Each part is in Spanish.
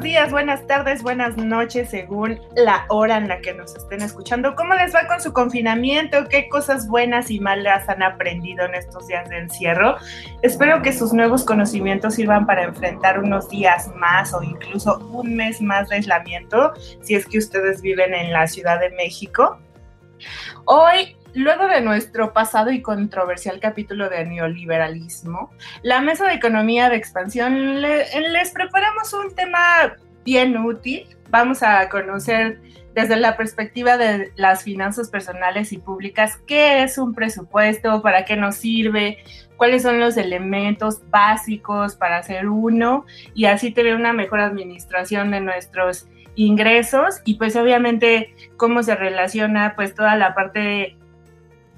Buenos días, buenas tardes, buenas noches, según la hora en la que nos estén escuchando. ¿Cómo les va con su confinamiento? ¿Qué cosas buenas y malas han aprendido en estos días de encierro? Espero que sus nuevos conocimientos sirvan para enfrentar unos días más o incluso un mes más de aislamiento, si es que ustedes viven en la Ciudad de México. Hoy Luego de nuestro pasado y controversial capítulo de neoliberalismo, la Mesa de Economía de Expansión les preparamos un tema bien útil. Vamos a conocer desde la perspectiva de las finanzas personales y públicas qué es un presupuesto, para qué nos sirve, cuáles son los elementos básicos para hacer uno y así tener una mejor administración de nuestros ingresos y pues obviamente cómo se relaciona pues toda la parte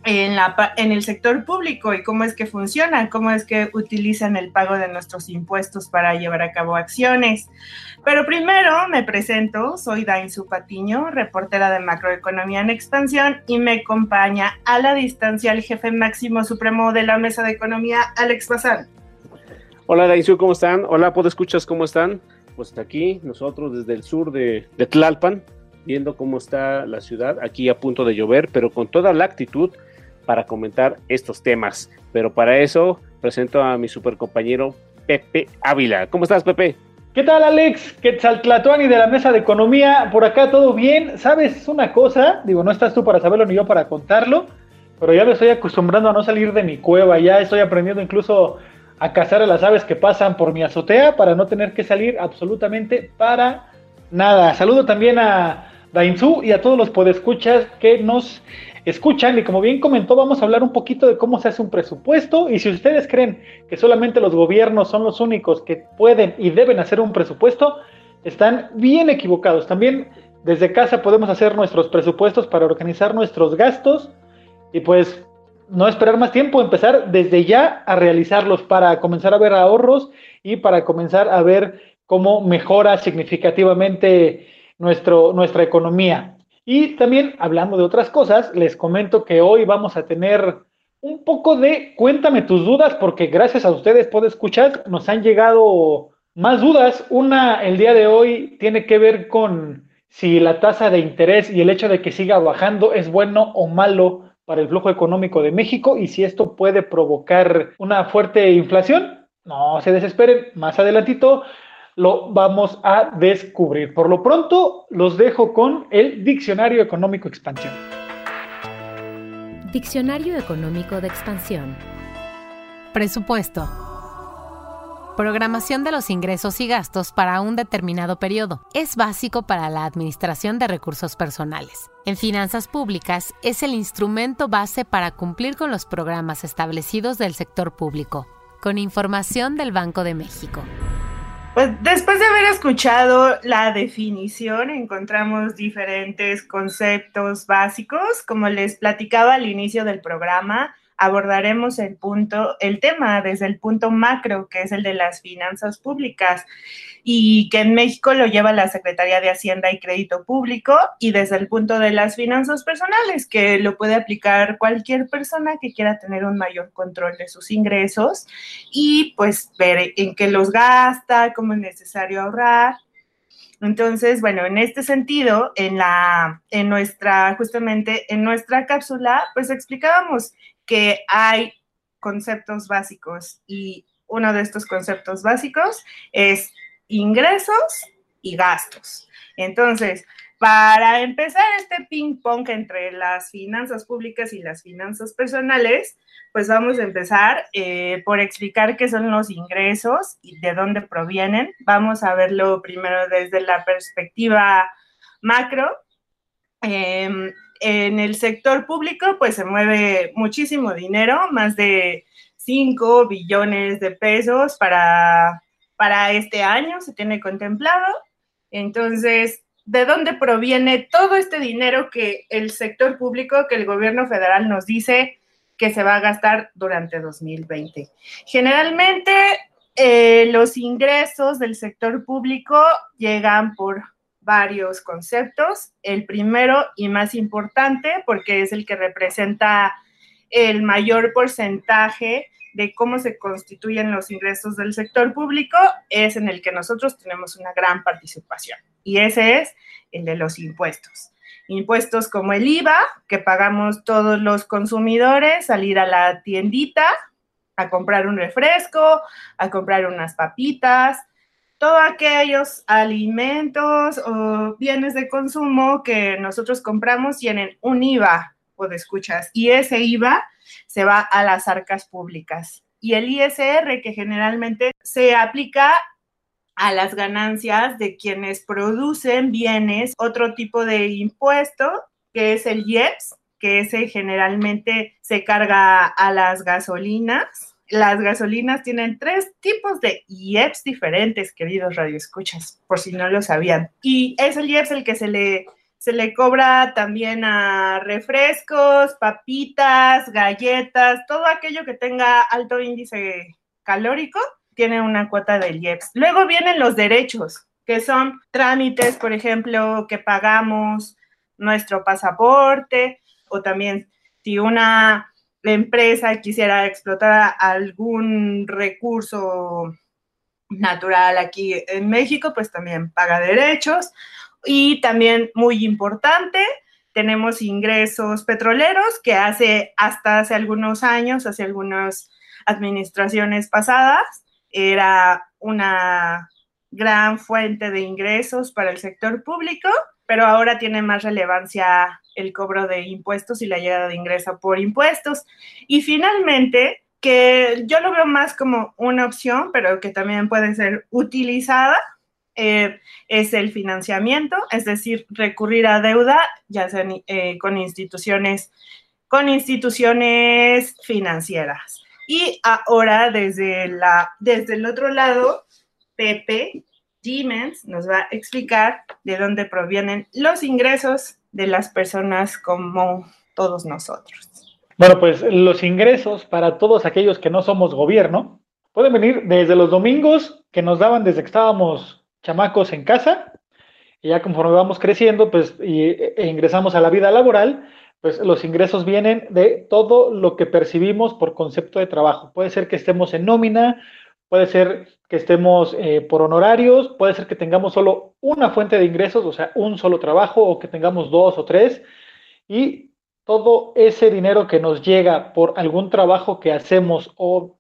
en, la, en el sector público y cómo es que funcionan, cómo es que utilizan el pago de nuestros impuestos para llevar a cabo acciones. Pero primero me presento, soy Dainzu Patiño, reportera de Macroeconomía en Expansión y me acompaña a la distancia el jefe máximo supremo de la Mesa de Economía, Alex Bazán. Hola Dainzu, ¿cómo están? Hola, escuchas cómo están? Pues aquí nosotros desde el sur de, de Tlalpan, viendo cómo está la ciudad, aquí a punto de llover, pero con toda la actitud para comentar estos temas. Pero para eso presento a mi super compañero Pepe Ávila. ¿Cómo estás, Pepe? ¿Qué tal, Alex? ¿Qué y de la Mesa de Economía? Por acá todo bien. ¿Sabes una cosa? Digo, no estás tú para saberlo ni yo para contarlo, pero ya me estoy acostumbrando a no salir de mi cueva. Ya estoy aprendiendo incluso a cazar a las aves que pasan por mi azotea para no tener que salir absolutamente para nada. Saludo también a Dainzú y a todos los podescuchas que nos escuchan y como bien comentó, vamos a hablar un poquito de cómo se hace un presupuesto y si ustedes creen que solamente los gobiernos son los únicos que pueden y deben hacer un presupuesto, están bien equivocados. También desde casa podemos hacer nuestros presupuestos para organizar nuestros gastos y pues no esperar más tiempo, empezar desde ya a realizarlos para comenzar a ver ahorros y para comenzar a ver cómo mejora significativamente nuestro, nuestra economía. Y también hablando de otras cosas, les comento que hoy vamos a tener un poco de cuéntame tus dudas, porque gracias a ustedes, puedo escuchar, nos han llegado más dudas. Una el día de hoy tiene que ver con si la tasa de interés y el hecho de que siga bajando es bueno o malo para el flujo económico de México y si esto puede provocar una fuerte inflación. No se desesperen, más adelantito lo vamos a descubrir. Por lo pronto, los dejo con el Diccionario Económico Expansión. Diccionario Económico de Expansión. Presupuesto. Programación de los ingresos y gastos para un determinado periodo. Es básico para la administración de recursos personales. En finanzas públicas es el instrumento base para cumplir con los programas establecidos del sector público. Con información del Banco de México. Pues después de haber escuchado la definición, encontramos diferentes conceptos básicos. Como les platicaba al inicio del programa, abordaremos el punto, el tema desde el punto macro, que es el de las finanzas públicas y que en México lo lleva la Secretaría de Hacienda y Crédito Público y desde el punto de las finanzas personales, que lo puede aplicar cualquier persona que quiera tener un mayor control de sus ingresos y pues ver en qué los gasta, cómo es necesario ahorrar. Entonces, bueno, en este sentido, en la, en nuestra, justamente en nuestra cápsula, pues explicábamos que hay conceptos básicos y uno de estos conceptos básicos es ingresos y gastos. Entonces, para empezar este ping pong entre las finanzas públicas y las finanzas personales, pues vamos a empezar eh, por explicar qué son los ingresos y de dónde provienen. Vamos a verlo primero desde la perspectiva macro. Em, en el sector público, pues se mueve muchísimo dinero, más de 5 billones de pesos para para este año, se tiene contemplado. Entonces, ¿de dónde proviene todo este dinero que el sector público, que el gobierno federal nos dice que se va a gastar durante 2020? Generalmente, eh, los ingresos del sector público llegan por varios conceptos. El primero y más importante, porque es el que representa el mayor porcentaje de cómo se constituyen los ingresos del sector público, es en el que nosotros tenemos una gran participación. Y ese es el de los impuestos. Impuestos como el IVA, que pagamos todos los consumidores, salir a la tiendita a comprar un refresco, a comprar unas papitas, todos aquellos alimentos o bienes de consumo que nosotros compramos tienen un IVA de escuchas y ese IVA se va a las arcas públicas. Y el ISR que generalmente se aplica a las ganancias de quienes producen bienes, otro tipo de impuesto que es el IEPS, que ese generalmente se carga a las gasolinas las gasolinas tienen tres tipos de IEPS diferentes, queridos radioescuchas, por si no lo sabían. Y es el IEPS el que se le, se le cobra también a refrescos, papitas, galletas, todo aquello que tenga alto índice calórico, tiene una cuota del IEPS. Luego vienen los derechos, que son trámites, por ejemplo, que pagamos nuestro pasaporte o también si una empresa quisiera explotar algún recurso natural aquí en México, pues también paga derechos. Y también muy importante, tenemos ingresos petroleros que hace hasta hace algunos años, hace algunas administraciones pasadas, era una gran fuente de ingresos para el sector público, pero ahora tiene más relevancia el cobro de impuestos y la llegada de ingreso por impuestos. Y finalmente, que yo lo veo más como una opción, pero que también puede ser utilizada, eh, es el financiamiento, es decir, recurrir a deuda, ya sea eh, con instituciones, con instituciones financieras. Y ahora desde, la, desde el otro lado, Pepe Siemens nos va a explicar de dónde provienen los ingresos de las personas como todos nosotros. Bueno, pues los ingresos para todos aquellos que no somos gobierno pueden venir desde los domingos que nos daban desde que estábamos chamacos en casa y ya conforme vamos creciendo pues y, e ingresamos a la vida laboral, pues los ingresos vienen de todo lo que percibimos por concepto de trabajo. Puede ser que estemos en nómina, puede ser que estemos eh, por honorarios, puede ser que tengamos solo una fuente de ingresos, o sea, un solo trabajo, o que tengamos dos o tres, y todo ese dinero que nos llega por algún trabajo que hacemos o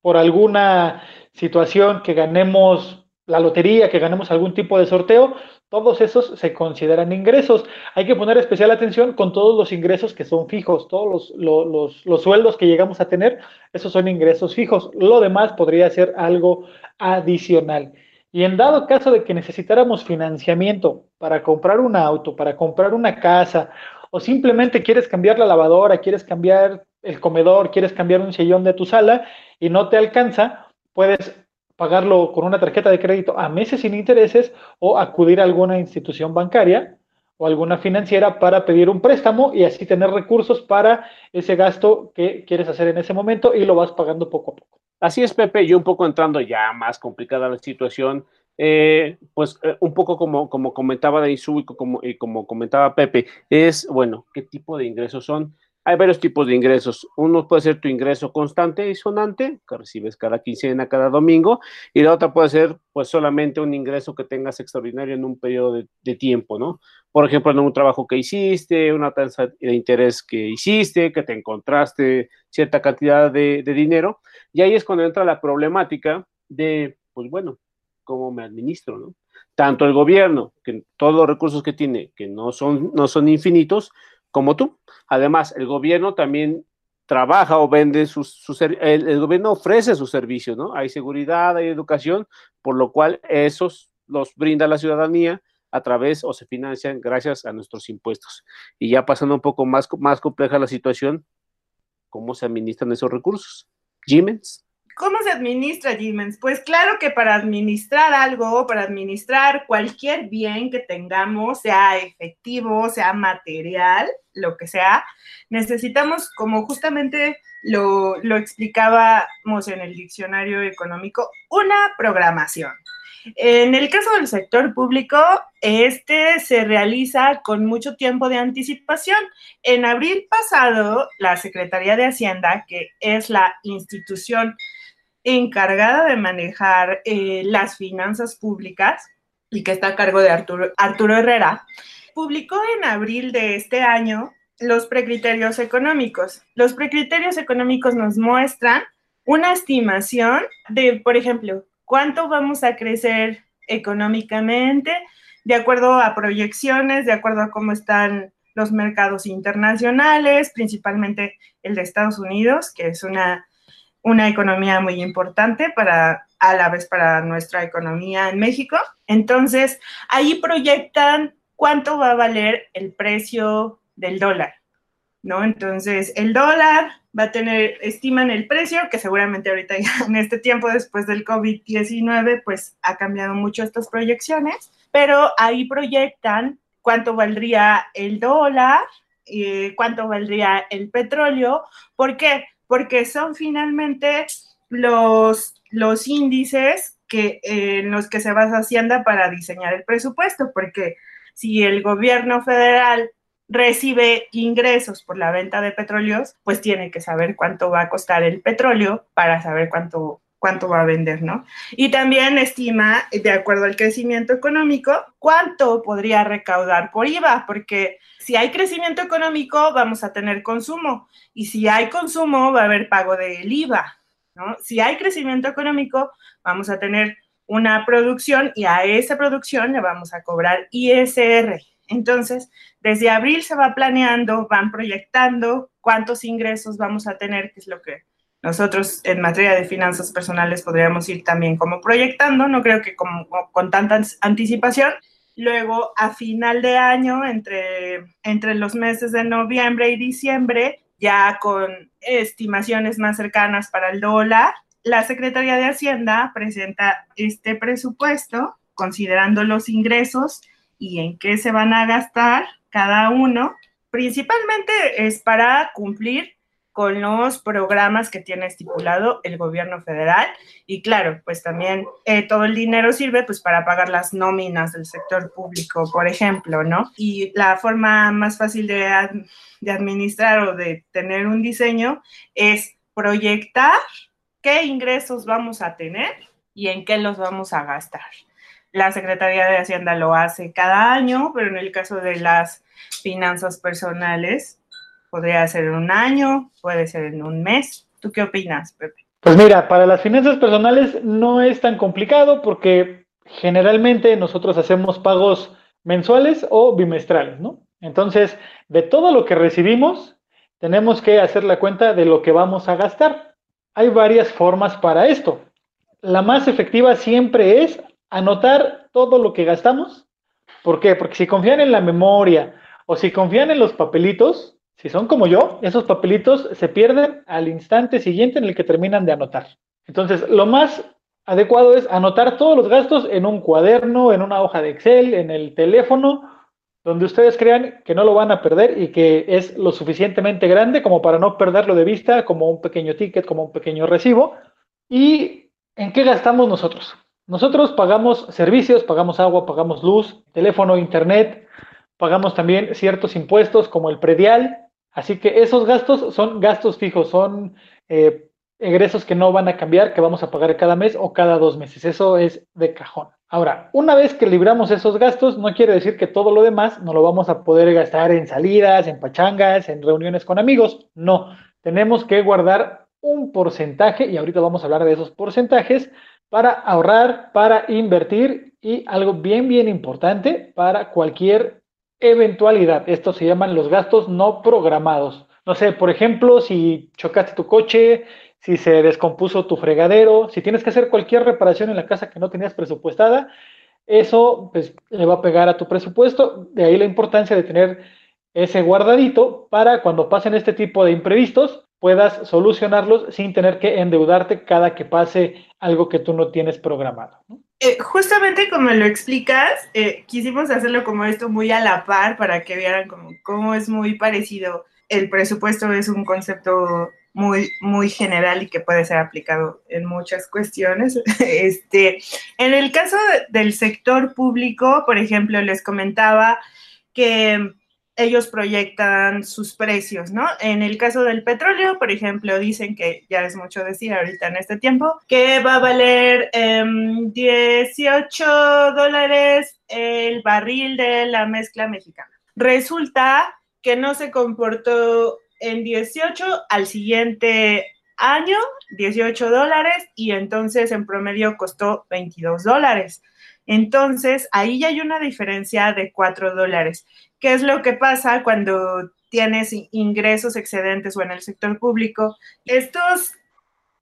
por alguna situación que ganemos la lotería, que ganemos algún tipo de sorteo, todos esos se consideran ingresos. Hay que poner especial atención con todos los ingresos que son fijos, todos los, los, sueldos que llegamos a tener, esos son ingresos fijos. Lo demás podría ser algo adicional. Y en dado caso de que necesitáramos financiamiento para comprar un auto, para comprar una casa, o simplemente quieres cambiar la lavadora, quieres cambiar el comedor, quieres cambiar un sillón de tu sala y no te alcanza, puedes pagarlo con una tarjeta de crédito a meses sin intereses o acudir a alguna institución bancaria o alguna financiera para pedir un préstamo y así tener recursos para ese gasto que quieres hacer en ese momento y lo vas pagando poco a poco. Así es, Pepe, y un poco entrando ya más complicada la situación, eh, pues eh, un poco como, como comentaba Daisu y como, y como comentaba Pepe, es, bueno, ¿qué tipo de ingresos son? Hay varios tipos de ingresos. Uno puede ser tu ingreso constante y sonante, que recibes cada quincena, cada domingo, y la otra puede ser pues solamente un ingreso que tengas extraordinario en un periodo de, tiempo, ¿no? Por ejemplo, en un trabajo que hiciste, una tasa de interés que hiciste, que te encontraste cierta cantidad de, de dinero, y ahí es cuando entra la problemática de, pues bueno, cómo me administro, ¿no? Tanto el gobierno, que todos los recursos que tiene, que no son, no son infinitos, como tú. Además, el gobierno también trabaja o vende sus, el, gobierno ofrece sus servicios, ¿no? Hay seguridad, hay educación, por lo cual esos los brinda la ciudadanía a través o se financian gracias a nuestros impuestos. Y ya pasando un poco más, más compleja la situación, ¿cómo se administran esos recursos? Jimens. ¿Cómo se administra, Jimens? Pues claro que para administrar algo, para administrar cualquier bien que tengamos, sea efectivo, sea material, lo que sea, necesitamos, como justamente lo, lo explicábamos en el diccionario económico, una programación. En el caso del sector público, este se realiza con mucho tiempo de anticipación. En abril pasado, la Secretaría de Hacienda, que es la institución encargada de manejar eh, las finanzas públicas y que está a cargo de Arturo, Arturo Herrera, publicó en abril de este año los precriterios económicos. Los precriterios económicos nos muestran una estimación de, por ejemplo, cuánto vamos a crecer económicamente, de acuerdo a proyecciones, de acuerdo a cómo están los mercados internacionales, principalmente el de Estados Unidos, que es una, una economía muy importante para a la vez para nuestra economía en México. Entonces, ahí proyectan cuánto va a valer el precio del dólar, ¿no? Entonces, el dólar va a tener, estiman el precio, que seguramente ahorita en este tiempo después del COVID-19, pues ha cambiado mucho estas proyecciones, pero ahí proyectan cuánto valdría el dólar, y cuánto valdría el petróleo. ¿Por qué? Porque son finalmente los, los índices que, en los que se basa Hacienda para diseñar el presupuesto, porque si el gobierno federal recibe ingresos por la venta de petróleos, pues tiene que saber cuánto va a costar el petróleo para saber cuánto cuánto va a vender, ¿no? Y también estima, de acuerdo al crecimiento económico, cuánto podría recaudar por IVA, porque si hay crecimiento económico, vamos a tener consumo, y si hay consumo, va a haber pago del IVA, ¿no? Si hay crecimiento económico, vamos a tener una producción y a esa producción le vamos a cobrar ISR, entonces, desde abril se va planeando, van proyectando cuántos ingresos vamos a tener, que es lo que nosotros en materia de finanzas personales podríamos ir también como proyectando, no creo que con tanta anticipación. Luego, a final de año, entre, entre los meses de noviembre y diciembre, ya con estimaciones más cercanas para el dólar, la Secretaría de Hacienda presenta este presupuesto considerando los ingresos y en qué se van a gastar cada uno. Principalmente es para cumplir con los programas que tiene estipulado el gobierno federal y claro, pues también eh, todo el dinero sirve pues para pagar las nóminas del sector público, por ejemplo, ¿no? Y la forma más fácil de, de administrar o de tener un diseño es proyectar qué ingresos vamos a tener y en qué los vamos a gastar. La Secretaría de Hacienda lo hace cada año, pero en el caso de las finanzas personales, podría ser en un año, puede ser en un mes. ¿Tú qué opinas, Pepe? Pues mira, para las finanzas personales no es tan complicado porque generalmente nosotros hacemos pagos mensuales o bimestrales, ¿no? Entonces, de todo lo que recibimos, tenemos que hacer la cuenta de lo que vamos a gastar. Hay varias formas para esto. La más efectiva siempre es anotar todo lo que gastamos. ¿Por qué? Porque si confían en la memoria o si confían en los papelitos, si son como yo, esos papelitos se pierden al instante siguiente en el que terminan de anotar. Entonces, lo más adecuado es anotar todos los gastos en un cuaderno, en una hoja de Excel, en el teléfono, donde ustedes crean que no lo van a perder y que es lo suficientemente grande como para no perderlo de vista, como un pequeño ticket, como un pequeño recibo. ¿Y en qué gastamos nosotros? Nosotros pagamos servicios, pagamos agua, pagamos luz, teléfono, internet, pagamos también ciertos impuestos como el predial. Así que esos gastos son gastos fijos, son eh, egresos que no van a cambiar, que vamos a pagar cada mes o cada dos meses. Eso es de cajón. Ahora, una vez que libramos esos gastos, no quiere decir que todo lo demás no lo vamos a poder gastar en salidas, en pachangas, en reuniones con amigos. No, tenemos que guardar un porcentaje, y ahorita vamos a hablar de esos porcentajes, para ahorrar, para invertir y algo bien, bien importante para cualquier eventualidad. Estos se llaman los gastos no programados. No sé, por ejemplo, si chocaste tu coche, si se descompuso tu fregadero, si tienes que hacer cualquier reparación en la casa que no tenías presupuestada, eso pues, le va a pegar a tu presupuesto. De ahí la importancia de tener ese guardadito para cuando pasen este tipo de imprevistos, puedas solucionarlos sin tener que endeudarte cada que pase algo que tú no tienes programado. Eh, justamente como lo explicas, eh, quisimos hacerlo como esto muy a la par para que vieran como cómo es muy parecido. El presupuesto es un concepto muy, muy general y que puede ser aplicado en muchas cuestiones. Este, en el caso del sector público, por ejemplo, les comentaba que ellos proyectan sus precios, ¿no? En el caso del petróleo, por ejemplo, dicen que ya es mucho decir ahorita en este tiempo, que va a valer 18 em, dólares el barril de la mezcla mexicana. Resulta que no se comportó en 18 al siguiente año, 18 dólares, y entonces en promedio costó 22 dólares. Entonces, ahí ya hay una diferencia de 4 dólares. ¿Qué es lo que pasa cuando tienes ingresos excedentes o en el sector público? Estos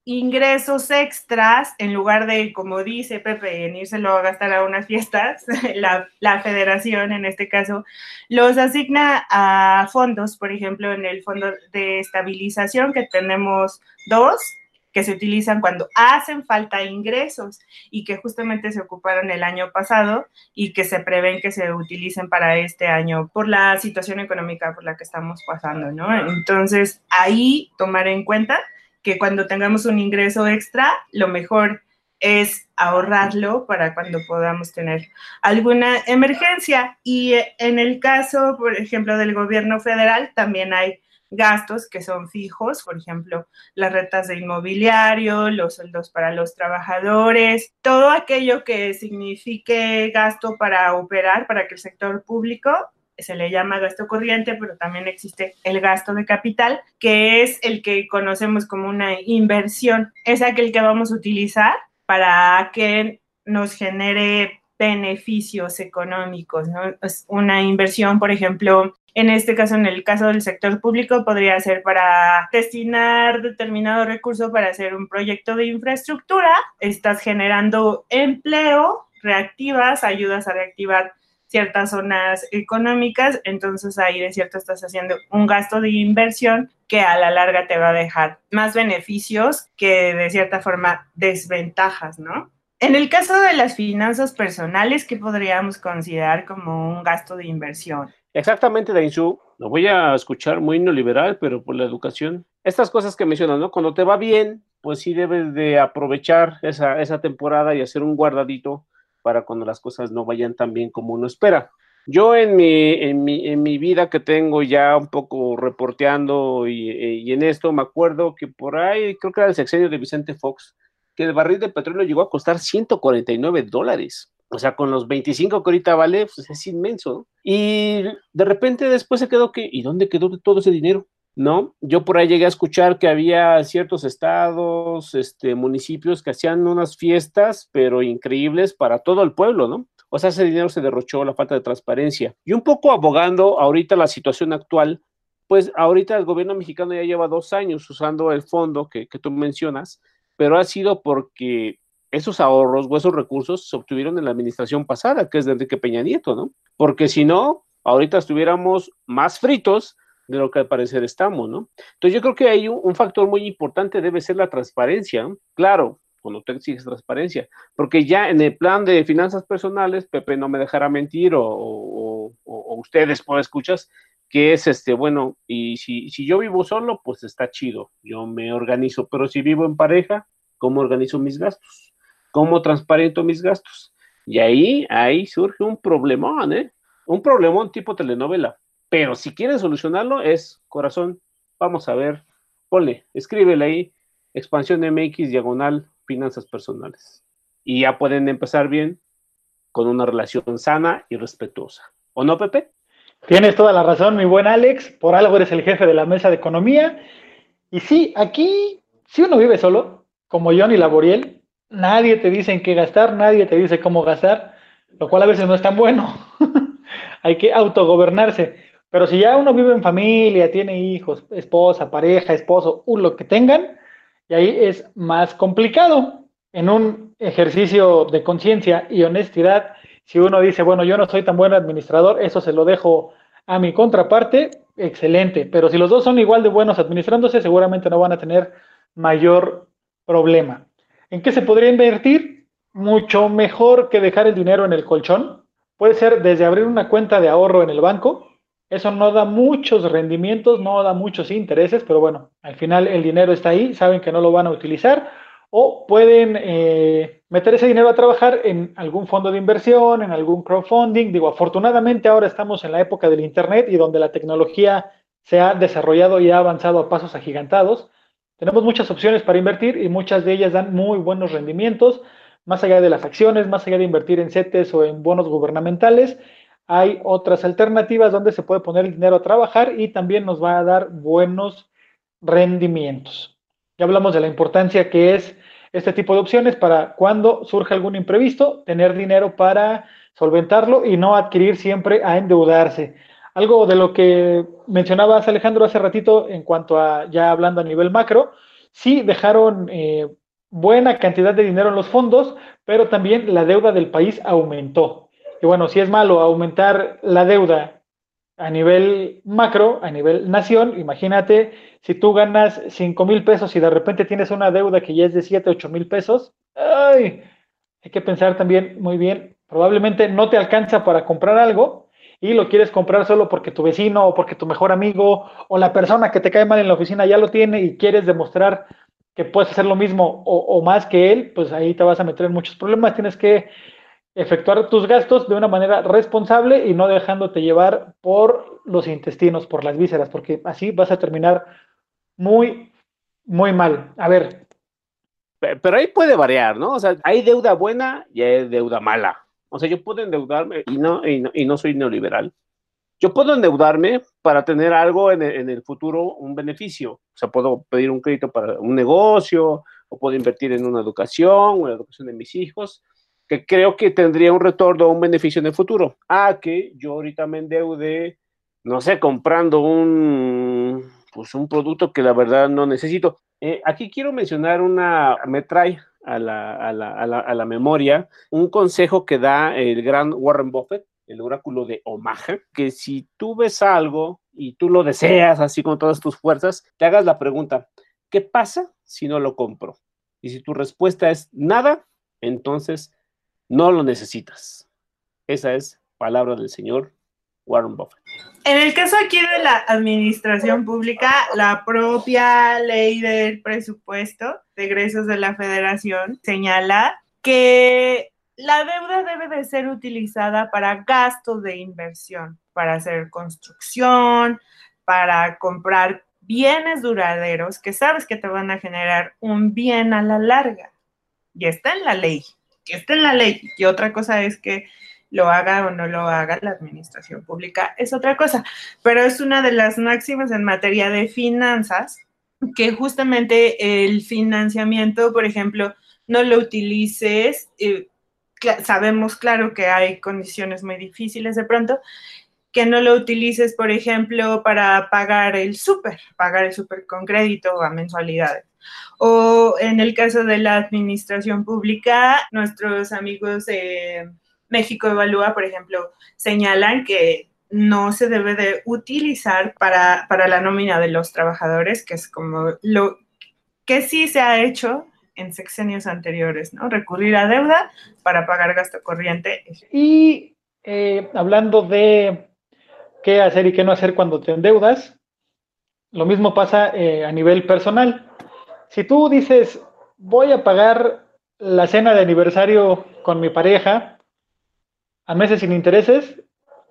ingresos extras, en lugar de, como dice Pepe, en írselo a gastar a unas fiestas, la, la, federación en este caso, los asigna a fondos, por ejemplo, en el fondo de estabilización, que tenemos dos, que se utilizan cuando hacen falta ingresos y que justamente se ocuparon el año pasado y que se prevén que se utilicen para este año por la situación económica por la que estamos pasando, ¿no? Entonces, ahí tomar en cuenta que cuando tengamos un ingreso extra, lo mejor es ahorrarlo para cuando podamos tener alguna emergencia. Y en el caso, por ejemplo, del gobierno federal, también hay gastos que son fijos, por ejemplo, las rentas de inmobiliario, los sueldos para los trabajadores, todo aquello que signifique gasto para operar, para que el sector público se le llama gasto corriente, pero también existe el gasto de capital, que es el que conocemos como una inversión. Es aquel que vamos a utilizar para que nos genere beneficios económicos. Es una inversión, por ejemplo, en este caso, en el caso del sector público, podría ser para destinar determinado recurso para hacer un proyecto de infraestructura. Estás generando empleo, reactivas, ayudas a reactivar ciertas zonas económicas, entonces ahí de cierto estás haciendo un gasto de inversión que a la larga te va a dejar más beneficios que de cierta forma desventajas, ¿no? En el caso de las finanzas personales, ¿qué podríamos considerar como un gasto de inversión? Exactamente, Dainzú. Lo voy a escuchar muy neoliberal, pero por la educación. Estas cosas que mencionas, ¿no? Cuando te va bien, pues sí debes de aprovechar esa, esa temporada y hacer un guardadito para cuando las cosas no vayan tan bien como uno espera. Yo en mi, en mi, en mi vida que tengo ya un poco reporteando y, y, en esto, me acuerdo que por ahí, creo que era el sexenio de Vicente Fox, que el barril de petróleo llegó a costar 149 dólares. O sea, con los 25 que ahorita vale, pues es inmenso. Y de repente después se quedó que, ¿y dónde quedó todo ese dinero? ¿No? Yo por ahí llegué a escuchar que había ciertos estados, este, municipios que hacían unas fiestas, pero increíbles para todo el pueblo, ¿no? O sea, ese dinero se derrochó, la falta de transparencia. Y un poco abogando ahorita la situación actual, pues ahorita el gobierno mexicano ya lleva dos años usando el fondo que, que tú mencionas, pero ha sido porque esos ahorros o esos recursos se obtuvieron en la administración pasada, que es de Enrique Peña Nieto, ¿no? Porque si no, ahorita estuviéramos más fritos de lo que al parecer estamos, ¿no? Entonces yo creo que hay un, factor muy importante debe ser la transparencia, claro, cuando tú exiges transparencia, porque ya en el plan de finanzas personales, Pepe no me dejará mentir o, ustedes por escuchas, que es este, bueno, y si, si yo vivo solo, pues está chido, yo me organizo, pero si vivo en pareja, ¿cómo organizo mis gastos? ¿Cómo transparento mis gastos? Y ahí, ahí surge un problemón, ¿eh? Un problemón tipo telenovela. Pero si quieren solucionarlo, es corazón, vamos a ver, ponle, escríbele ahí, expansión MX diagonal finanzas personales. Y ya pueden empezar bien con una relación sana y respetuosa. ¿O no, Pepe? Tienes toda la razón, mi buen Alex. Por algo eres el jefe de la mesa de economía. Y sí, aquí, si uno vive solo, como Johnny Laboriel, nadie te dice en qué gastar, nadie te dice cómo gastar, lo cual a veces no es tan bueno. Hay que autogobernarse. Pero si ya uno vive en familia, tiene hijos, esposa, pareja, esposo, lo que tengan, y ahí es más complicado. En un ejercicio de conciencia y honestidad, si uno dice, bueno, yo no soy tan buen administrador, eso se lo dejo a mi contraparte, excelente. Pero si los dos son igual de buenos administrándose, seguramente no van a tener mayor problema. ¿En qué se podría invertir? Mucho mejor que dejar el dinero en el colchón. Puede ser desde abrir una cuenta de ahorro en el banco, Eso no da muchos rendimientos, no da muchos intereses, pero bueno, al final el dinero está ahí, saben que no lo van a utilizar o pueden eh, meter ese dinero a trabajar en algún fondo de inversión, en algún crowdfunding. Digo, afortunadamente ahora estamos en la época del Internet y donde la tecnología se ha desarrollado y ha avanzado a pasos agigantados. Tenemos muchas opciones para invertir y muchas de ellas dan muy buenos rendimientos, más allá de las acciones, más allá de invertir en CETES o en bonos gubernamentales. Hay otras alternativas donde se puede poner el dinero a trabajar y también nos va a dar buenos rendimientos. Ya hablamos de la importancia que es este tipo de opciones para cuando surge algún imprevisto, tener dinero para solventarlo y no adquirir siempre a endeudarse. Algo de lo que mencionabas Alejandro hace ratito en cuanto a ya hablando a nivel macro, sí dejaron eh, buena cantidad de dinero en los fondos, pero también la deuda del país aumentó. Y bueno, si es malo aumentar la deuda a nivel macro, a nivel nación, imagínate si tú ganas 5 mil pesos y de repente tienes una deuda que ya es de 7, 8 mil pesos, ay, hay que pensar también muy bien, probablemente no te alcanza para comprar algo y lo quieres comprar solo porque tu vecino o porque tu mejor amigo o la persona que te cae mal en la oficina ya lo tiene y quieres demostrar que puedes hacer lo mismo o, o más que él, pues ahí te vas a meter en muchos problemas, tienes que efectuar tus gastos de una manera responsable y no dejándote llevar por los intestinos, por las vísceras, porque así vas a terminar muy, muy mal. A ver. Pero ahí puede variar, ¿no? O sea, hay deuda buena y hay deuda mala. O sea, yo puedo endeudarme y no, y no, y no soy neoliberal. Yo puedo endeudarme para tener algo en el, en el, futuro, un beneficio. O sea, puedo pedir un crédito para un negocio o puedo invertir en una educación la educación de mis hijos que creo que tendría un retorno o un beneficio en el futuro. A que yo ahorita me endeude, no sé, comprando un, pues un producto que la verdad no necesito. Eh, aquí quiero mencionar una, me trae a la, a, la, a, la, a la, memoria un consejo que da el gran Warren Buffett, el oráculo de Omaha, que si tú ves algo y tú lo deseas así con todas tus fuerzas, te hagas la pregunta, ¿qué pasa si no lo compro? Y si tu respuesta es nada, entonces no lo necesitas. Esa es palabra del señor Warren Buffett. En el caso aquí de la administración pública, la propia ley del presupuesto de egresos de la federación señala que la deuda debe de ser utilizada para gastos de inversión, para hacer construcción, para comprar bienes duraderos que sabes que te van a generar un bien a la larga. Y está en la ley que esté en la ley. Y otra cosa es que lo haga o no lo haga la administración pública, es otra cosa. Pero es una de las máximas en materia de finanzas, que justamente el financiamiento, por ejemplo, no lo utilices. Eh, sabemos, claro, que hay condiciones muy difíciles de pronto, que no lo utilices, por ejemplo, para pagar el súper, pagar el súper con crédito o a mensualidades o en el caso de la administración pública, nuestros amigos de México Evalúa, por ejemplo, señalan que no se debe de utilizar para, para la nómina de los trabajadores, que es como lo que sí se ha hecho en sexenios anteriores, ¿no? Recurrir a deuda para pagar gasto corriente. Y eh, hablando de qué hacer y qué no hacer cuando te endeudas, lo mismo pasa eh, a nivel personal. Si tú dices, voy a pagar la cena de aniversario con mi pareja a meses sin intereses,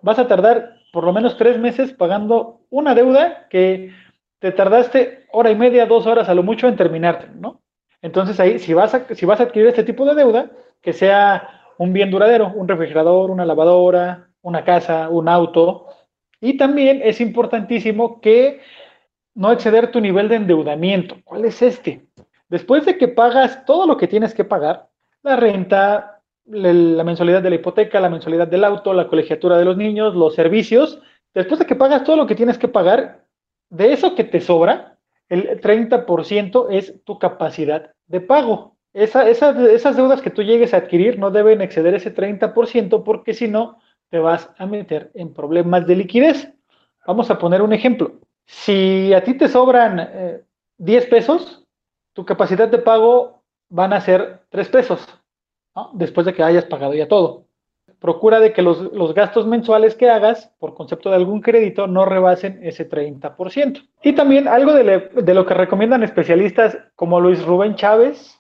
vas a tardar por lo menos tres meses pagando una deuda que te tardaste hora y media, dos horas a lo mucho en terminarte, ¿no? Entonces ahí, si vas a, si vas a adquirir este tipo de deuda, que sea un bien duradero, un refrigerador, una lavadora, una casa, un auto, y también es importantísimo que no exceder tu nivel de endeudamiento. ¿Cuál es este? Después de que pagas todo lo que tienes que pagar, la renta, la mensualidad de la hipoteca, la mensualidad del auto, la colegiatura de los niños, los servicios, después de que pagas todo lo que tienes que pagar, de eso que te sobra, el 30% es tu capacidad de pago. Esa, esas deudas que tú llegues a adquirir no deben exceder ese 30% porque si no, te vas a meter en problemas de liquidez. Vamos a poner un ejemplo. Si a ti te sobran eh, 10 pesos, tu capacidad de pago van a ser 3 pesos, después de que hayas pagado ya todo. procura de que los, los, gastos mensuales que hagas por concepto de algún crédito no rebasen ese 30%. Y también algo de, de, lo que recomiendan especialistas como Luis Rubén Chávez,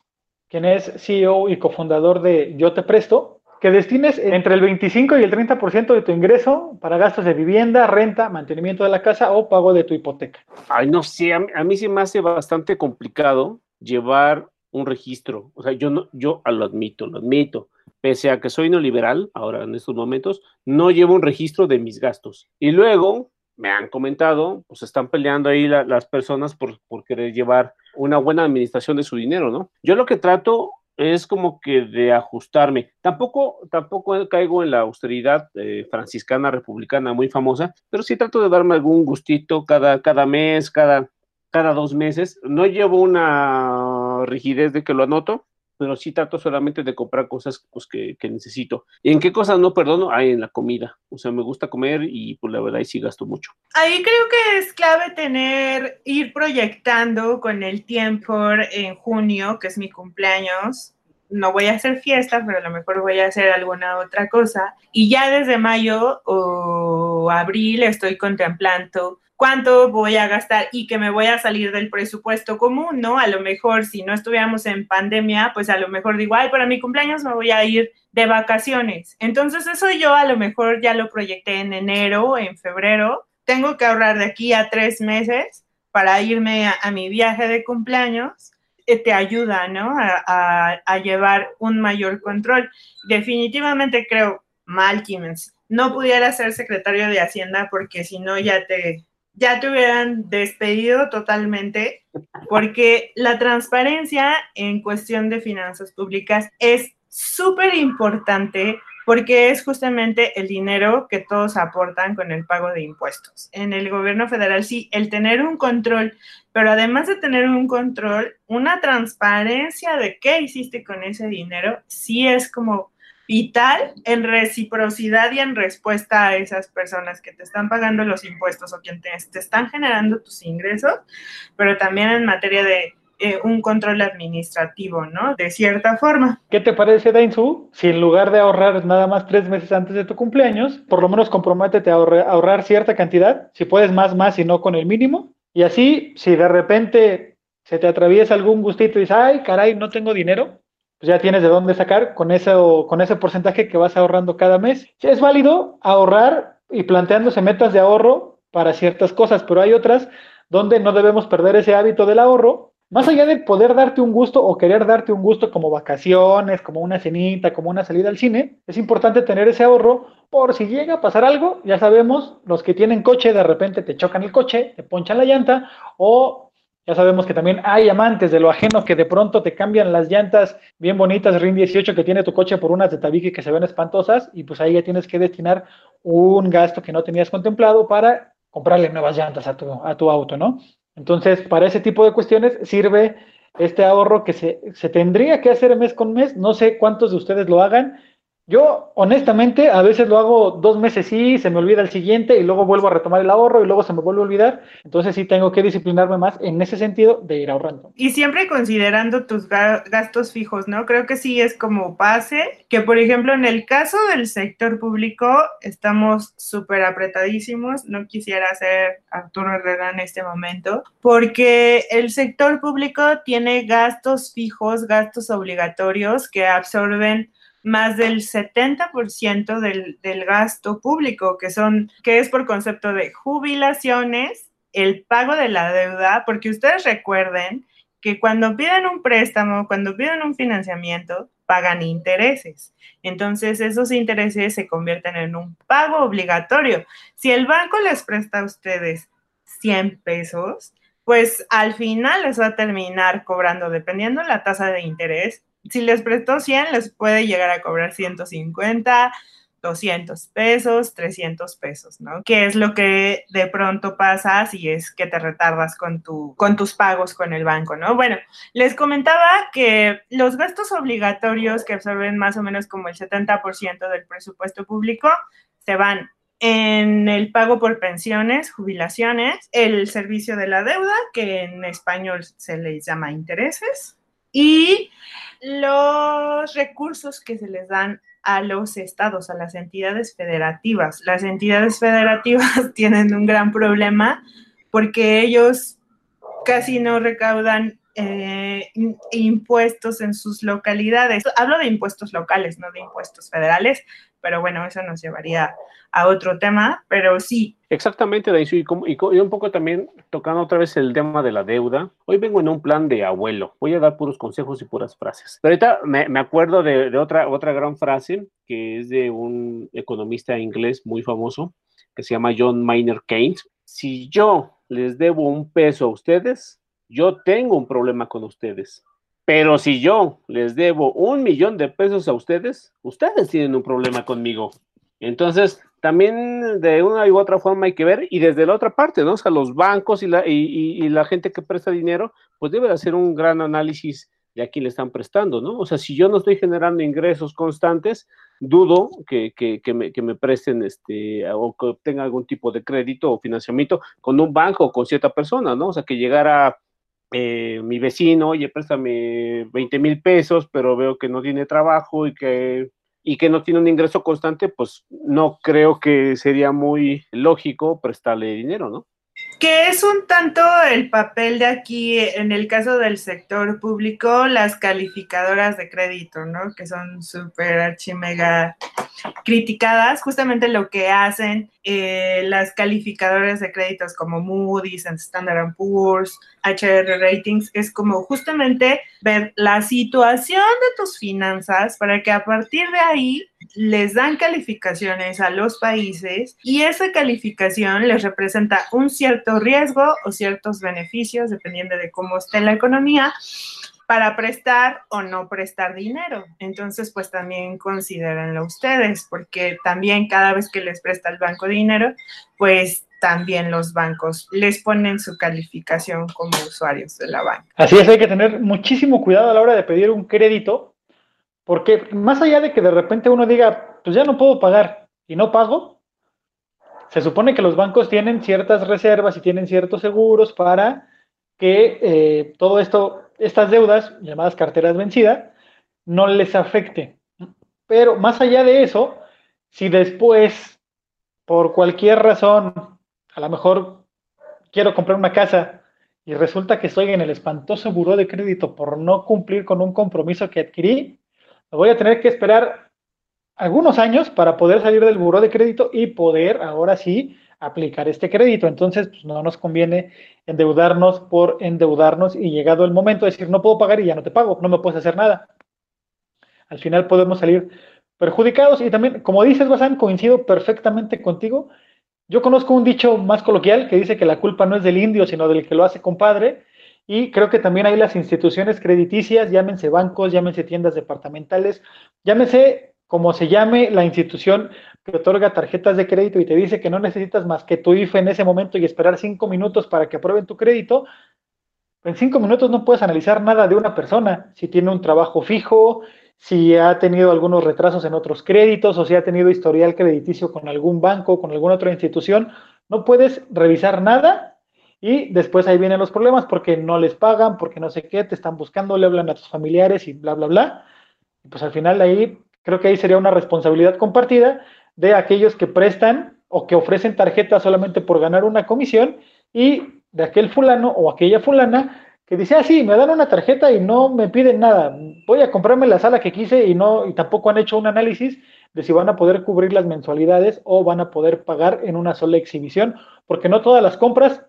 quien es CEO y cofundador de Yo Te Presto, que destines entre el 25 y el 30% de tu ingreso para gastos de vivienda, renta, mantenimiento de la casa o pago de tu hipoteca. Ay, no sé, a mí, a mí se me hace bastante complicado llevar un registro. O sea, yo no, yo lo admito, lo admito pese a que soy neoliberal, ahora en estos momentos, no llevo un registro de mis gastos. Y luego me han comentado, pues están peleando ahí las personas por, por querer llevar una buena administración de su dinero, ¿no? Yo lo que trato es como que de ajustarme. Tampoco, tampoco caigo en la austeridad eh, franciscana republicana muy famosa, pero sí trato de darme algún gustito cada, cada mes, cada, cada dos meses. No llevo una rigidez de que lo anoto, pero sí trato solamente de comprar cosas pues, que, necesito. ¿Y en qué cosas no perdono? Hay en la comida. O sea, me gusta comer y pues la verdad ahí sí gasto mucho. Ahí creo que es clave tener, ir proyectando con el tiempo en junio, que es mi cumpleaños. No voy a hacer fiesta, pero a lo mejor voy a hacer alguna otra cosa. Y ya desde mayo o abril estoy contemplando cuánto voy a gastar y que me voy a salir del presupuesto común, ¿no? A lo mejor si no estuviéramos en pandemia, pues a lo mejor digo, ay, para mi cumpleaños me voy a ir de vacaciones. Entonces eso yo a lo mejor ya lo proyecté en enero, en febrero. Tengo que ahorrar de aquí a tres meses para irme a, mi viaje de cumpleaños eh, te ayuda, ¿no? A, llevar un mayor control. Definitivamente creo, Malkins, no pudiera ser secretario de Hacienda porque si no ya te, ya te hubieran despedido totalmente, porque la transparencia en cuestión de finanzas públicas es súper importante porque es justamente el dinero que todos aportan con el pago de impuestos. En el gobierno federal, sí, el tener un control, pero además de tener un control, una transparencia de qué hiciste con ese dinero, sí es como vital en reciprocidad y en respuesta a esas personas que te están pagando los impuestos o quien te, están generando tus ingresos, pero también en materia de eh, un control administrativo, ¿no? De cierta forma. ¿Qué te parece, Dainzu? Si en lugar de ahorrar nada más tres meses antes de tu cumpleaños, por lo menos comprométete a ahorrar cierta cantidad, si puedes más, más y no con el mínimo. Y así, si de repente se te atraviesa algún gustito y dices, ay, caray, no tengo dinero, pues ya tienes de dónde sacar con ese, con ese porcentaje que vas ahorrando cada mes. Es válido ahorrar y planteándose metas de ahorro para ciertas cosas, pero hay otras donde no debemos perder ese hábito del ahorro. Más allá de poder darte un gusto o querer darte un gusto como vacaciones, como una cenita, como una salida al cine, es importante tener ese ahorro por si llega a pasar algo, ya sabemos, los que tienen coche de repente te chocan el coche, te ponchan la llanta o ya sabemos que también hay amantes de lo ajeno que de pronto te cambian las llantas bien bonitas RIN 18 que tiene tu coche por unas de tabique que se ven espantosas y pues ahí ya tienes que destinar un gasto que no tenías contemplado para comprarle nuevas llantas a tu, a tu auto, ¿no? Entonces, para ese tipo de cuestiones sirve este ahorro que se, se tendría que hacer mes con mes. No sé cuántos de ustedes lo hagan, yo, honestamente, a veces lo hago dos meses sí, se me olvida el siguiente y luego vuelvo a retomar el ahorro y luego se me vuelve a olvidar. Entonces sí tengo que disciplinarme más en ese sentido de ir ahorrando. Y siempre considerando tus gastos fijos, ¿no? Creo que sí es como base, que por ejemplo en el caso del sector público estamos súper apretadísimos. No quisiera ser Arturo Herrera en este momento, porque el sector público tiene gastos fijos, gastos obligatorios que absorben más del 70% del, del gasto público, que, son, que es por concepto de jubilaciones, el pago de la deuda, porque ustedes recuerden que cuando piden un préstamo, cuando piden un financiamiento, pagan intereses. Entonces, esos intereses se convierten en un pago obligatorio. Si el banco les presta a ustedes 100 pesos, pues al final les va a terminar cobrando, dependiendo de la tasa de interés, si les prestó 100, les puede llegar a cobrar 150, 200 pesos, 300 pesos, ¿no? Que es lo que de pronto pasa si es que te retardas con, tu, con tus pagos con el banco, ¿no? Bueno, les comentaba que los gastos obligatorios que absorben más o menos como el 70% del presupuesto público se van en el pago por pensiones, jubilaciones, el servicio de la deuda, que en español se les llama intereses, y los recursos que se les dan a los estados, a las entidades federativas. Las entidades federativas tienen un gran problema porque ellos casi no recaudan eh, impuestos en sus localidades. Hablo de impuestos locales, no de impuestos federales, pero bueno, eso nos llevaría a otro tema, pero sí. Exactamente, Daisu, y, y, un poco también tocando otra vez el tema de la deuda. Hoy vengo en un plan de abuelo, voy a dar puros consejos y puras frases. Pero ahorita me, me acuerdo de, de, otra, otra gran frase que es de un economista inglés muy famoso que se llama John Maynard Keynes. Si yo les debo un peso a ustedes, yo tengo un problema con ustedes. Pero si yo les debo un millón de pesos a ustedes, ustedes tienen un problema conmigo. Entonces, también de una u otra forma hay que ver, y desde la otra parte, ¿no? O sea, los bancos y la, y, la gente que presta dinero, pues debe hacer un gran análisis de a quién le están prestando, ¿no? O sea, si yo no estoy generando ingresos constantes, dudo que, que, me, que me presten este, o que obtenga algún tipo de crédito o financiamiento con un banco o con cierta persona, ¿no? O sea, que llegara eh, mi vecino, oye, préstame 20 mil pesos, pero veo que no tiene trabajo y que, y que no tiene un ingreso constante, pues no creo que sería muy lógico prestarle dinero, ¿no? Que es un tanto el papel de aquí, en el caso del sector público, las calificadoras de crédito, ¿no? Que son súper archimega criticadas. Justamente lo que hacen eh, las calificadoras de créditos como Moody's, Standard Poor's, HR Ratings, es como justamente ver la situación de tus finanzas para que a partir de ahí les dan calificaciones a los países y esa calificación les representa un cierto riesgo o ciertos beneficios, dependiendo de cómo esté la economía, para prestar o no prestar dinero. Entonces, pues también considérenlo ustedes, porque también cada vez que les presta el banco dinero, pues también los bancos les ponen su calificación como usuarios de la banca. Así es, hay que tener muchísimo cuidado a la hora de pedir un crédito porque más allá de que de repente uno diga, pues ya no puedo pagar y no pago, se supone que los bancos tienen ciertas reservas y tienen ciertos seguros para que eh, todo esto, estas deudas, llamadas carteras vencidas, no les afecte. Pero más allá de eso, si después, por cualquier razón, a lo mejor quiero comprar una casa y resulta que estoy en el espantoso buró de crédito por no cumplir con un compromiso que adquirí, voy a tener que esperar algunos años para poder salir del buro de crédito y poder ahora sí aplicar este crédito. Entonces, pues, no nos conviene endeudarnos por endeudarnos y llegado el momento de decir, no puedo pagar y ya no te pago, no me puedes hacer nada. Al final podemos salir perjudicados y también, como dices, Basan, coincido perfectamente contigo. Yo conozco un dicho más coloquial que dice que la culpa no es del indio, sino del que lo hace compadre. Y creo que también hay las instituciones crediticias, llámense bancos, llámense tiendas departamentales, llámense como se llame la institución que otorga tarjetas de crédito y te dice que no necesitas más que tu IFE en ese momento y esperar cinco minutos para que aprueben tu crédito. En cinco minutos no puedes analizar nada de una persona, si tiene un trabajo fijo, si ha tenido algunos retrasos en otros créditos o si ha tenido historial crediticio con algún banco, con alguna otra institución. No puedes revisar nada y después ahí vienen los problemas porque no les pagan, porque no sé qué, te están buscando, le hablan a tus familiares y bla, bla, bla. Y pues al final ahí creo que ahí sería una responsabilidad compartida de aquellos que prestan o que ofrecen tarjetas solamente por ganar una comisión y de aquel fulano o aquella fulana que dice, ah, sí, me dan una tarjeta y no me piden nada, voy a comprarme la sala que quise y no, y tampoco han hecho un análisis de si van a poder cubrir las mensualidades o van a poder pagar en una sola exhibición, porque no todas las compras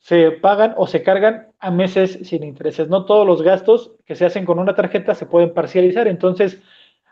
se pagan o se cargan a meses sin intereses. No todos los gastos que se hacen con una tarjeta se pueden parcializar, entonces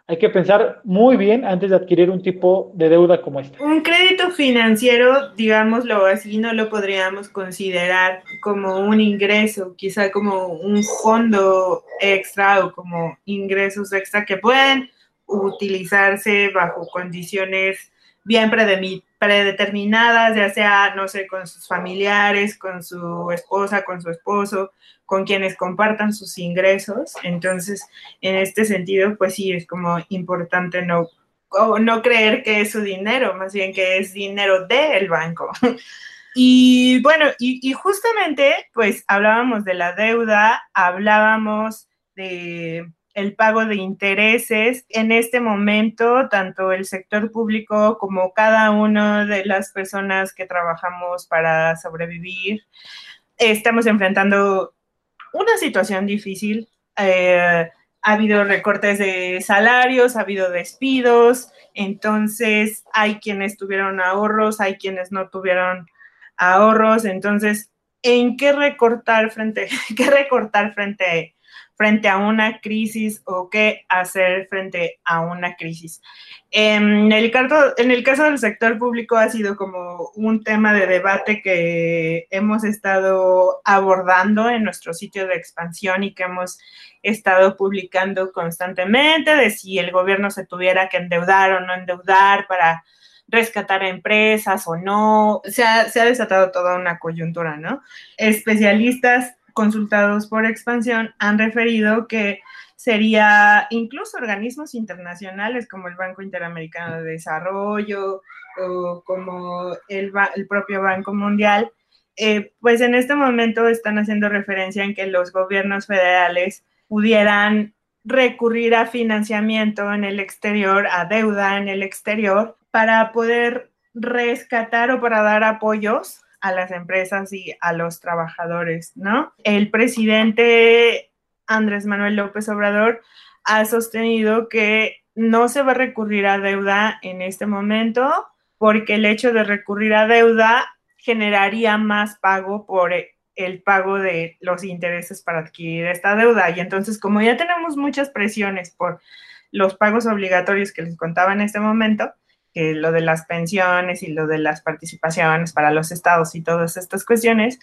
hay que pensar muy bien antes de adquirir un tipo de deuda como este. Un crédito financiero, digámoslo así, no lo podríamos considerar como un ingreso, quizá como un fondo extra o como ingresos extra que pueden utilizarse bajo condiciones bien predeterminadas, ya sea, no sé, con sus familiares, con su esposa, con su esposo, con quienes compartan sus ingresos. Entonces, en este sentido, pues sí, es como importante no, no creer que es su dinero, más bien que es dinero del banco. Y bueno, y, y justamente, pues hablábamos de la deuda, hablábamos de el pago de intereses. En este momento, tanto el sector público como cada una de las personas que trabajamos para sobrevivir, estamos enfrentando una situación difícil. Eh, ha habido recortes de salarios, ha habido despidos, entonces hay quienes tuvieron ahorros, hay quienes no tuvieron ahorros, entonces, ¿en qué recortar frente, qué recortar frente frente a una crisis o qué hacer frente a una crisis. En el, caso, en el caso del sector público ha sido como un tema de debate que hemos estado abordando en nuestro sitio de expansión y que hemos estado publicando constantemente de si el gobierno se tuviera que endeudar o no endeudar para rescatar a empresas o no. Se ha, se ha desatado toda una coyuntura, ¿no? Especialistas consultados por expansión han referido que sería incluso organismos internacionales como el Banco Interamericano de Desarrollo o como el, propio Banco Mundial, eh, pues en este momento están haciendo referencia en que los gobiernos federales pudieran recurrir a financiamiento en el exterior, a deuda en el exterior, para poder rescatar o para dar apoyos a las empresas y a los trabajadores, ¿no? El presidente Andrés Manuel López Obrador ha sostenido que no se va a recurrir a deuda en este momento porque el hecho de recurrir a deuda generaría más pago por el pago de los intereses para adquirir esta deuda. Y entonces, como ya tenemos muchas presiones por los pagos obligatorios que les contaba en este momento, lo de las pensiones y lo de las participaciones para los estados y todas estas cuestiones.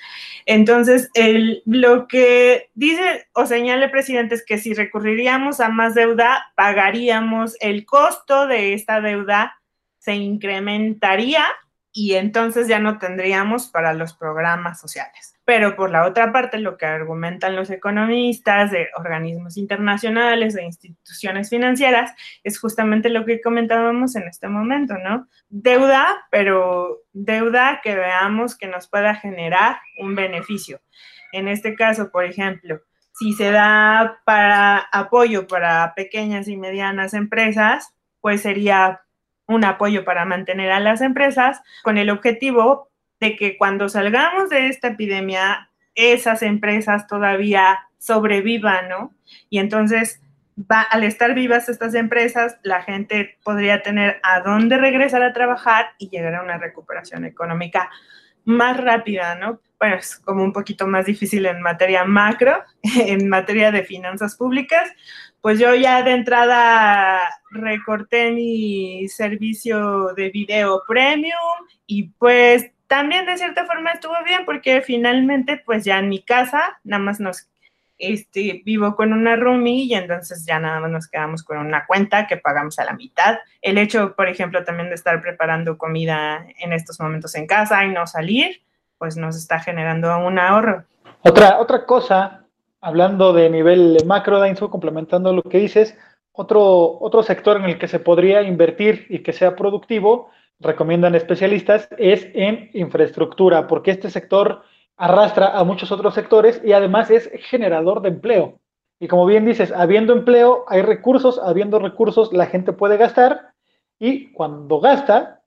Entonces, el, lo que dice o señala el presidente es que si recurriríamos a más deuda, pagaríamos el costo de esta deuda, se incrementaría y entonces ya no tendríamos para los programas sociales. Pero por la otra parte, lo que argumentan los economistas de organismos internacionales, de instituciones financieras, es justamente lo que comentábamos en este momento, ¿no? Deuda, pero deuda que veamos que nos pueda generar un beneficio. En este caso, por ejemplo, si se da para apoyo para pequeñas y medianas empresas, pues sería un apoyo para mantener a las empresas con el objetivo de que cuando salgamos de esta epidemia, esas empresas todavía sobrevivan, ¿no? Y entonces, va, al estar vivas estas empresas, la gente podría tener a dónde regresar a trabajar y llegar a una recuperación económica más rápida, ¿no? Bueno, es como un poquito más difícil en materia macro, en materia de finanzas públicas, pues yo ya de entrada recorté mi servicio de video premium y pues también de cierta forma estuvo bien porque finalmente pues ya en mi casa nada más nos este, vivo con una roomie y entonces ya nada más nos quedamos con una cuenta que pagamos a la mitad. El hecho, por ejemplo, también de estar preparando comida en estos momentos en casa y no salir, pues nos está generando un ahorro. Otra, otra cosa, hablando de nivel macro, Dainzo, complementando lo que dices, otro, otro sector en el que se podría invertir y que sea productivo recomiendan especialistas es en infraestructura, porque este sector arrastra a muchos otros sectores y además es generador de empleo. Y como bien dices, habiendo empleo, hay recursos, habiendo recursos, la gente puede gastar y cuando gasta,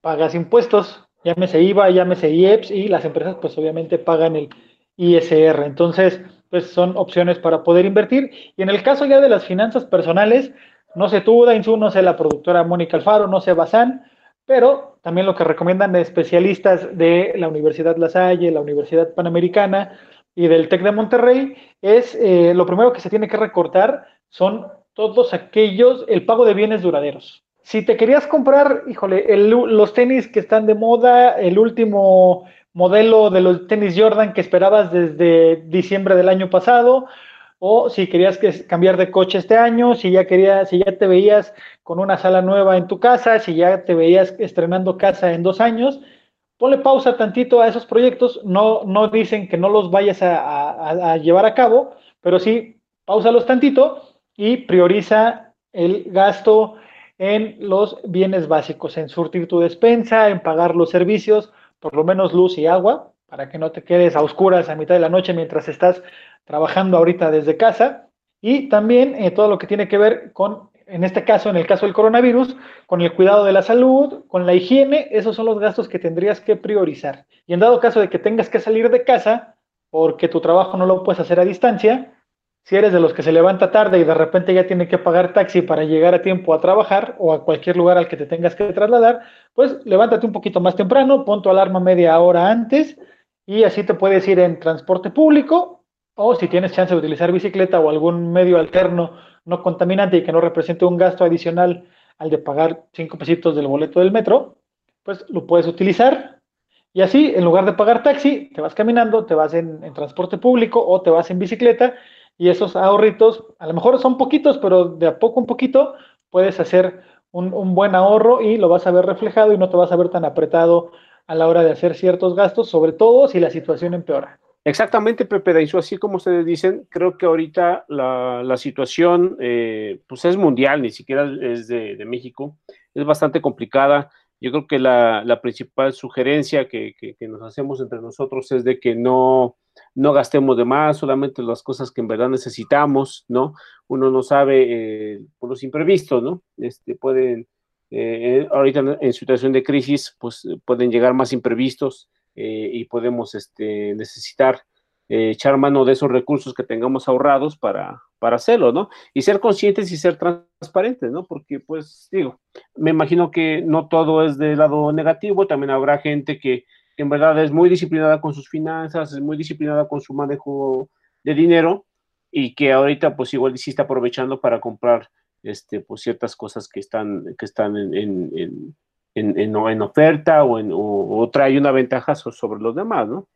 pagas impuestos, llámese IVA, llámese IEPS y las empresas pues obviamente pagan el ISR. Entonces, pues son opciones para poder invertir. Y en el caso ya de las finanzas personales, no sé tú, Dainzu, no sé la productora Mónica Alfaro, no sé Bazán, pero también lo que recomiendan especialistas de la Universidad La Salle, la Universidad Panamericana y del TEC de Monterrey es eh, lo primero que se tiene que recortar son todos aquellos, el pago de bienes duraderos. Si te querías comprar, híjole, los tenis que están de moda, el último modelo de los tenis Jordan que esperabas desde diciembre del año pasado, o si querías cambiar de coche este año, si ya querías, si ya te veías con una sala nueva en tu casa, si ya te veías estrenando casa en dos años, ponle pausa tantito a esos proyectos. No, no dicen que no los vayas a, llevar a cabo, pero sí, pausalos tantito y prioriza el gasto en los bienes básicos, en surtir tu despensa, en pagar los servicios, por lo menos luz y agua, para que no te quedes a oscuras a mitad de la noche mientras estás trabajando ahorita desde casa y también eh, todo lo que tiene que ver con, en este caso, en el caso del coronavirus, con el cuidado de la salud, con la higiene, esos son los gastos que tendrías que priorizar. Y en dado caso de que tengas que salir de casa porque tu trabajo no lo puedes hacer a distancia, si eres de los que se levanta tarde y de repente ya tiene que pagar taxi para llegar a tiempo a trabajar o a cualquier lugar al que te tengas que trasladar, pues levántate un poquito más temprano, pon tu alarma media hora antes y así te puedes ir en transporte público o si tienes chance de utilizar bicicleta o algún medio alterno no contaminante y que no represente un gasto adicional al de pagar cinco pesitos del boleto del metro, pues lo puedes utilizar. Y así, en lugar de pagar taxi, te vas caminando, te vas en, en transporte público o te vas en bicicleta y esos ahorritos, a lo mejor son poquitos, pero de a poco un poquito puedes hacer un, buen ahorro y lo vas a ver reflejado y no te vas a ver tan apretado a la hora de hacer ciertos gastos, sobre todo si la situación empeora. Exactamente, Pepe Daiso, así como ustedes dicen, creo que ahorita la, situación eh, pues es mundial, ni siquiera es de, México, es bastante complicada. Yo creo que la, principal sugerencia que, nos hacemos entre nosotros es de que no, no gastemos de más, solamente las cosas que en verdad necesitamos, ¿no? Uno no sabe eh, por los imprevistos, ¿no? Este, pueden, eh, ahorita en situación de crisis, pues pueden llegar más imprevistos eh, y podemos este, necesitar echar mano de esos recursos que tengamos ahorrados para, para hacerlo, ¿no? Y ser conscientes y ser transparentes, ¿no? Porque, pues, digo, me imagino que no todo es del lado negativo, también habrá gente que en verdad es muy disciplinada con sus finanzas, es muy disciplinada con su manejo de dinero y que ahorita pues igual sí está aprovechando para comprar este, pues ciertas cosas que están, que están en, en, en, en oferta o, en, o, trae una ventaja sobre los demás, ¿no?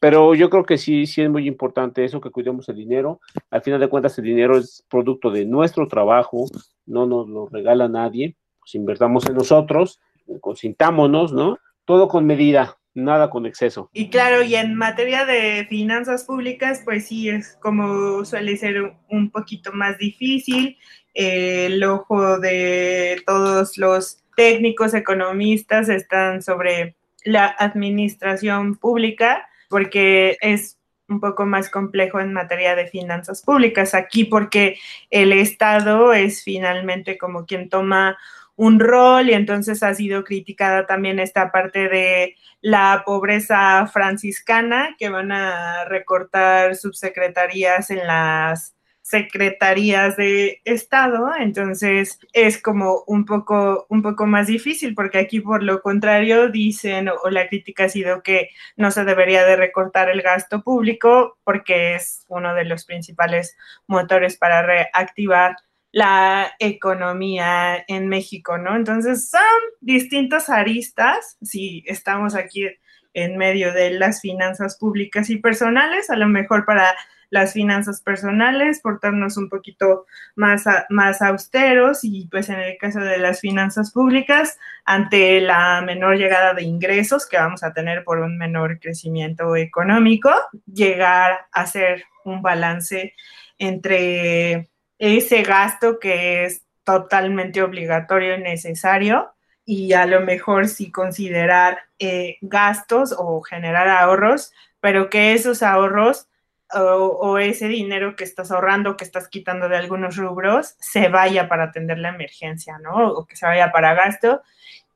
Pero yo creo que sí, sí es muy importante eso, que cuidemos el dinero. Al final de cuentas, el dinero es producto de nuestro trabajo, no nos lo regala nadie. Pues invertamos en nosotros, consintámonos, ¿no? Todo con medida, nada con exceso. Y claro, y en materia de finanzas públicas, pues sí, es como suele ser un poquito más difícil. el ojo de todos los técnicos economistas están sobre la administración pública porque es un poco más complejo en materia de finanzas públicas aquí porque el Estado es finalmente como quien toma un rol y entonces ha sido criticada también esta parte de la pobreza franciscana, que van a recortar subsecretarías en las secretarías de Estado, entonces es como un poco, un poco más difícil, porque aquí por lo contrario dicen, o la crítica ha sido que no se debería de recortar el gasto público, porque es uno de los principales motores para reactivar la economía en México, ¿no? Entonces son distintas aristas, si estamos aquí en medio de las finanzas públicas y personales, a lo mejor para las finanzas personales, portarnos un poquito más, más austeros y pues en el caso de las finanzas públicas, ante la menor llegada de ingresos que vamos a tener por un menor crecimiento económico, llegar a hacer un balance entre ese gasto que es totalmente obligatorio y necesario y a lo mejor sí considerar eh, gastos o generar ahorros, pero que esos ahorros o, ese dinero que estás ahorrando, que estás quitando de algunos rubros, se vaya para atender la emergencia, ¿no? O que se vaya para gasto,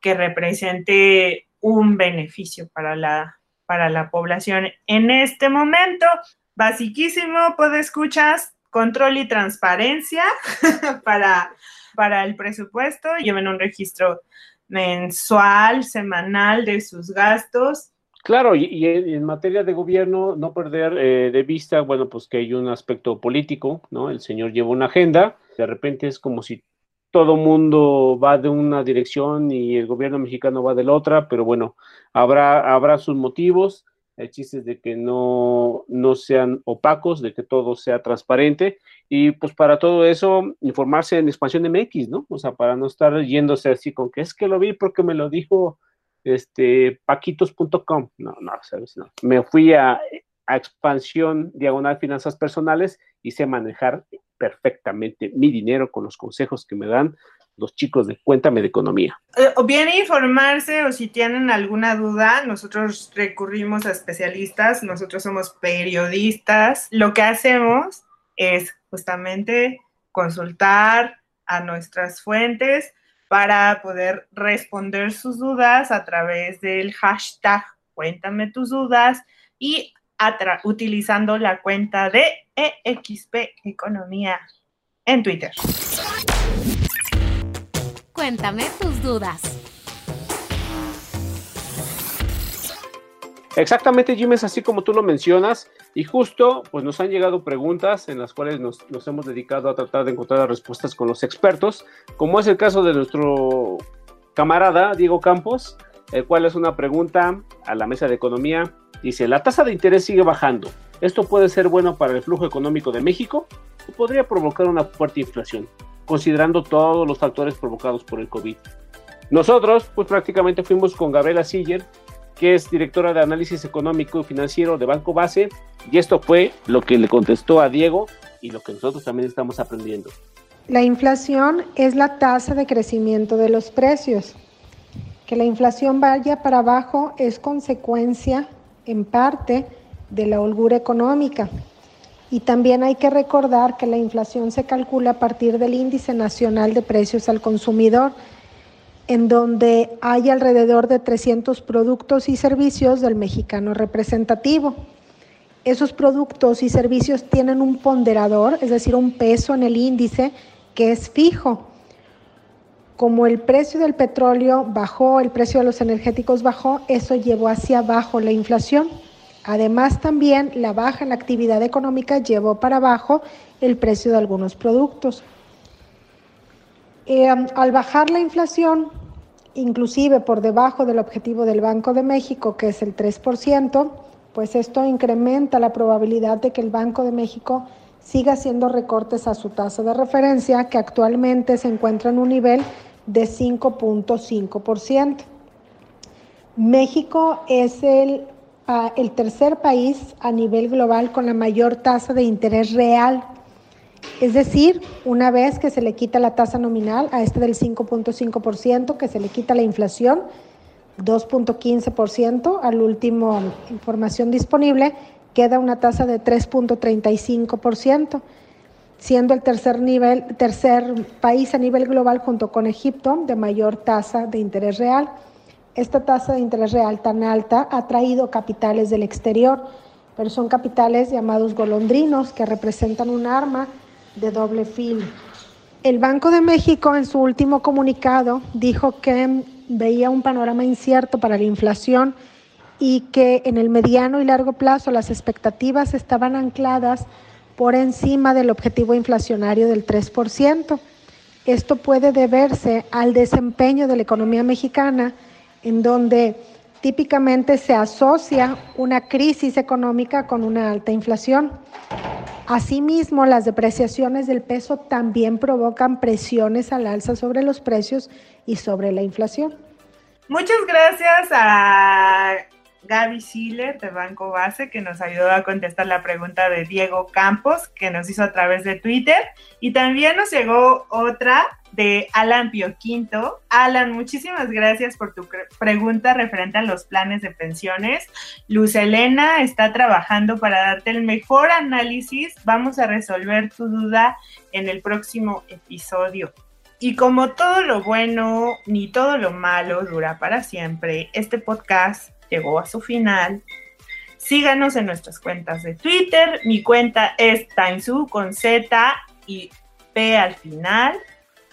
que represente un beneficio para la, para la población. En este momento, basiquísimo, escuchas control y transparencia para, para el presupuesto, lleven un registro mensual, semanal de sus gastos. Claro, y, en materia de gobierno, no perder eh, de vista, bueno, pues que hay un aspecto político, ¿no? El señor lleva una agenda, de repente es como si todo mundo va de una dirección y el gobierno mexicano va de la otra, pero bueno, habrá, habrá sus motivos el chiste de que no, no sean opacos, de que todo sea transparente y pues para todo eso informarse en Expansión MX, ¿no? O sea, para no estar yéndose así con que es que lo vi porque me lo dijo este paquitos.com. No, no, sabes, no. Me fui a, a Expansión Diagonal Finanzas Personales y sé manejar perfectamente mi dinero con los consejos que me dan los chicos de Cuéntame de Economía. Eh, o bien informarse o si tienen alguna duda, nosotros recurrimos a especialistas, nosotros somos periodistas, lo que hacemos es justamente consultar a nuestras fuentes para poder responder sus dudas a través del hashtag Cuéntame tus dudas y utilizando la cuenta de EXP Economía en Twitter. Cuéntame tus dudas. Exactamente, Jim, es así como tú lo mencionas. Y justo, pues nos han llegado preguntas en las cuales nos, hemos dedicado a tratar de encontrar respuestas con los expertos, como es el caso de nuestro camarada Diego Campos, el cual es una pregunta a la mesa de economía. Dice, la tasa de interés sigue bajando. ¿Esto puede ser bueno para el flujo económico de México o podría provocar una fuerte inflación, considerando todos los factores provocados por el COVID? Nosotros, pues prácticamente fuimos con Gabriela Siller, que es directora de análisis económico y financiero de Banco Base, y esto fue lo que le contestó a Diego y lo que nosotros también estamos aprendiendo. La inflación es la tasa de crecimiento de los precios. Que la inflación vaya para abajo es consecuencia, en parte, de la holgura económica. Y también hay que recordar que la inflación se calcula a partir del índice nacional de precios al consumidor, en donde hay alrededor de 300 productos y servicios del mexicano representativo. Esos productos y servicios tienen un ponderador, es decir, un peso en el índice que es fijo. Como el precio del petróleo bajó, el precio de los energéticos bajó, eso llevó hacia abajo la inflación. Además, también la baja en la actividad económica llevó para abajo el precio de algunos productos. Eh, al bajar la inflación, inclusive por debajo del objetivo del Banco de México, que es el 3%, pues esto incrementa la probabilidad de que el Banco de México siga haciendo recortes a su tasa de referencia, que actualmente se encuentra en un nivel de 5.5%. México es el, ah, el tercer país a nivel global con la mayor tasa de interés real es decir, una vez que se le quita la tasa nominal a este del 5.5%, que se le quita la inflación, 2.15% al último información disponible, queda una tasa de 3.35%, siendo el tercer nivel, tercer país a nivel global junto con Egipto de mayor tasa de interés real. Esta tasa de interés real tan alta ha traído capitales del exterior, pero son capitales llamados golondrinos que representan un arma de doble filo. El Banco de México en su último comunicado dijo que veía un panorama incierto para la inflación y que en el mediano y largo plazo las expectativas estaban ancladas por encima del objetivo inflacionario del 3%. Esto puede deberse al desempeño de la economía mexicana, en donde típicamente se asocia una crisis económica con una alta inflación. Asimismo, las depreciaciones del peso también provocan presiones al alza sobre los precios y sobre la inflación. Muchas gracias a Gaby Schiller de Banco Base, que nos ayudó a contestar la pregunta de Diego Campos, que nos hizo a través de Twitter. Y también nos llegó otra de Alan Pio Quinto. Alan, muchísimas gracias por tu pregunta referente a los planes de pensiones. Luz Elena está trabajando para darte el mejor análisis. Vamos a resolver tu duda en el próximo episodio. Y como todo lo bueno ni todo lo malo dura para siempre, este podcast llegó a su final. Síganos en nuestras cuentas de Twitter. Mi cuenta es Timesu con Z y P al final.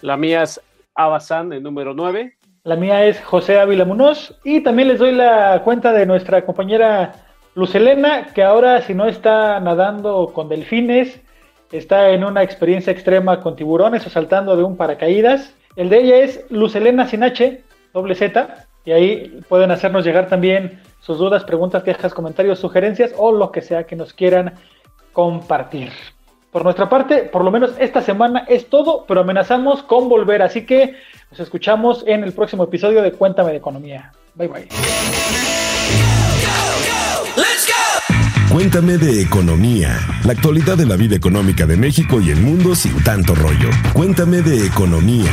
La mía es Abasan, el número 9. La mía es José Ávila Munoz. Y también les doy la cuenta de nuestra compañera Luz Elena, que ahora si no está nadando con delfines, está en una experiencia extrema con tiburones o saltando de un paracaídas. El de ella es Luz Elena sin H, doble Z. Y ahí pueden hacernos llegar también sus dudas, preguntas, quejas, comentarios, sugerencias o lo que sea que nos quieran compartir. Por nuestra parte, por lo menos esta semana es todo, pero amenazamos con volver, así que nos escuchamos en el próximo episodio de Cuéntame de Economía. Bye bye. Cuéntame de Economía, la actualidad de la vida económica de México y el mundo sin tanto rollo. Cuéntame de Economía.